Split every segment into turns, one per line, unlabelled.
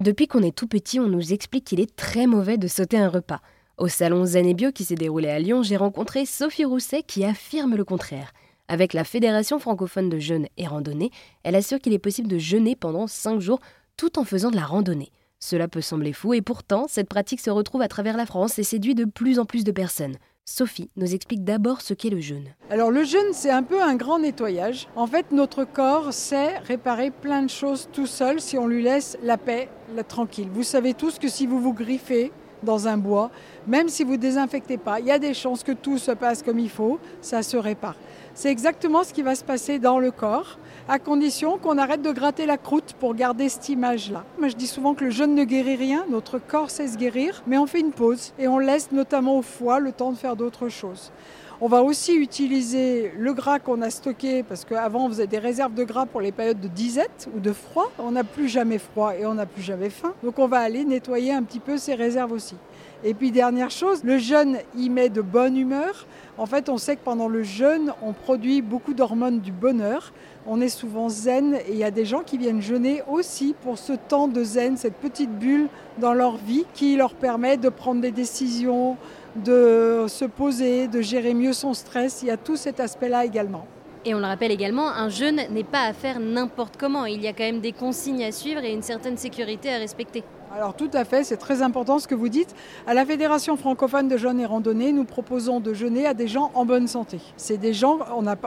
Depuis qu'on est tout petit, on nous explique qu'il est très mauvais de sauter un repas. Au salon Zen Bio qui s'est déroulé à Lyon, j'ai rencontré Sophie Rousset qui affirme le contraire. Avec la Fédération francophone de jeûne et randonnée, elle assure qu'il est possible de jeûner pendant 5 jours tout en faisant de la randonnée. Cela peut sembler fou et pourtant, cette pratique se retrouve à travers la France et séduit de plus en plus de personnes. Sophie nous explique d'abord ce qu'est le jeûne.
Alors le jeûne, c'est un peu un grand nettoyage. En fait, notre corps sait réparer plein de choses tout seul si on lui laisse la paix, la tranquille. Vous savez tous que si vous vous griffez dans un bois, même si vous ne désinfectez pas, il y a des chances que tout se passe comme il faut, ça se répare. C'est exactement ce qui va se passer dans le corps, à condition qu'on arrête de gratter la croûte pour garder cette image-là. Moi, je dis souvent que le jeûne ne guérit rien, notre corps sait se guérir, mais on fait une pause et on laisse notamment au foie le temps de faire d'autres choses. On va aussi utiliser le gras qu'on a stocké, parce qu'avant on faisait des réserves de gras pour les périodes de disette ou de froid. On n'a plus jamais froid et on n'a plus jamais faim. Donc on va aller nettoyer un petit peu ces réserves aussi. Et puis dernière chose, le jeûne y met de bonne humeur. En fait, on sait que pendant le jeûne, on produit beaucoup d'hormones du bonheur. On est souvent zen et il y a des gens qui viennent jeûner aussi pour ce temps de zen, cette petite bulle dans leur vie qui leur permet de prendre des décisions, de se poser, de gérer mieux son stress. Il y a tout cet aspect-là également.
Et on le rappelle également, un jeûne n'est pas à faire n'importe comment. Il y a quand même des consignes à suivre et une certaine sécurité à respecter.
Alors tout à fait, c'est très important ce que vous dites. À la Fédération francophone de jeûne et randonnée, nous proposons de jeûner à des gens en bonne santé. C'est des gens,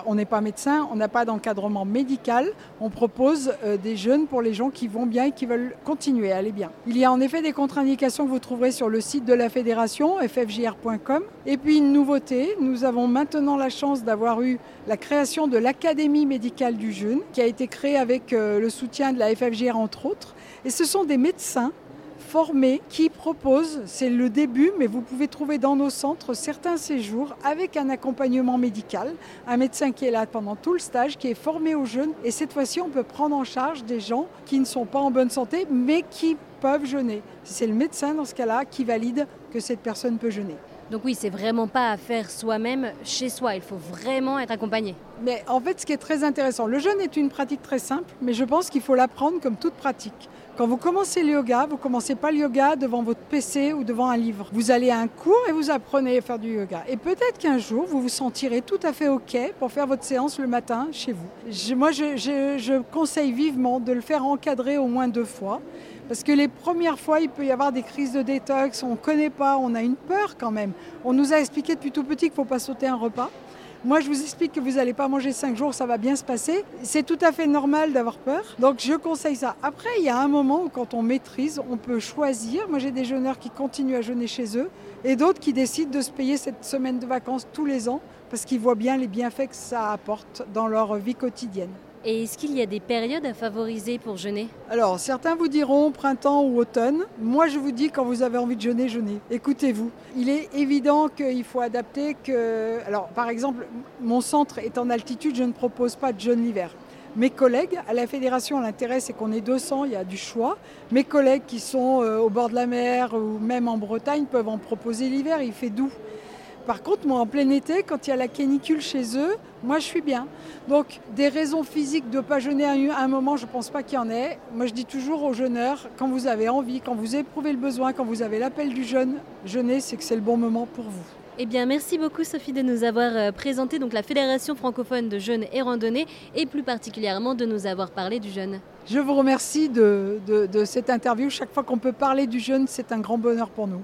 on n'est pas médecin, on n'a pas d'encadrement médical. On propose euh, des jeûnes pour les gens qui vont bien et qui veulent continuer à aller bien. Il y a en effet des contre-indications que vous trouverez sur le site de la Fédération, ffjr.com. Et puis une nouveauté, nous avons maintenant la chance d'avoir eu la création de l'Académie médicale du jeûne, qui a été créée avec euh, le soutien de la FFJR entre autres. Et ce sont des médecins formés qui proposent, c'est le début, mais vous pouvez trouver dans nos centres certains séjours avec un accompagnement médical, un médecin qui est là pendant tout le stage, qui est formé aux jeunes. Et cette fois-ci, on peut prendre en charge des gens qui ne sont pas en bonne santé, mais qui peuvent jeûner. C'est le médecin dans ce cas-là qui valide que cette personne peut jeûner.
Donc oui, c'est vraiment pas à faire soi-même chez soi, il faut vraiment être accompagné.
Mais en fait, ce qui est très intéressant, le jeûne est une pratique très simple, mais je pense qu'il faut l'apprendre comme toute pratique. Quand vous commencez le yoga, vous commencez pas le yoga devant votre PC ou devant un livre. Vous allez à un cours et vous apprenez à faire du yoga. Et peut-être qu'un jour, vous vous sentirez tout à fait OK pour faire votre séance le matin chez vous. moi, je, je conseille vivement de le faire encadrer au moins deux fois. Parce que les premières fois, il peut y avoir des crises de détox, on ne connaît pas, on a une peur quand même. On nous a expliqué depuis tout petit qu'il ne faut pas sauter un repas. Moi, je vous explique que vous n'allez pas manger 5 jours, ça va bien se passer. C'est tout à fait normal d'avoir peur. Donc, je conseille ça. Après, il y a un moment où, quand on maîtrise, on peut choisir. Moi, j'ai des jeûneurs qui continuent à jeûner chez eux et d'autres qui décident de se payer cette semaine de vacances tous les ans parce qu'ils voient bien les bienfaits que ça apporte dans leur vie quotidienne.
Et est-ce qu'il y a des périodes à favoriser pour jeûner?
Alors, certains vous diront printemps ou automne. Moi, je vous dis quand vous avez envie de jeûner, jeûnez. Écoutez-vous. Il est évident qu'il faut adapter que... Alors, par exemple, mon centre est en altitude, je ne propose pas de jeûne l'hiver. Mes collègues, à la fédération, l'intérêt c'est qu'on est 200, il y a du choix. Mes collègues qui sont euh, au bord de la mer ou même en Bretagne peuvent en proposer l'hiver, il fait doux. Par contre, moi, en plein été, quand il y a la canicule chez eux, moi, je suis bien. Donc, des raisons physiques de ne pas jeûner à un moment, je ne pense pas qu'il y en ait. Moi, je dis toujours aux jeûneurs, quand vous avez envie, quand vous éprouvez le besoin, quand vous avez l'appel du jeûne, jeûner, c'est que c'est le bon moment pour vous.
Eh bien, merci beaucoup Sophie de nous avoir euh, présenté donc la Fédération francophone de jeûne et randonnée et plus particulièrement de nous avoir parlé du jeûne.
Je vous remercie de, de cette interview. Chaque fois qu'on peut parler du jeûne, c'est un grand bonheur pour nous.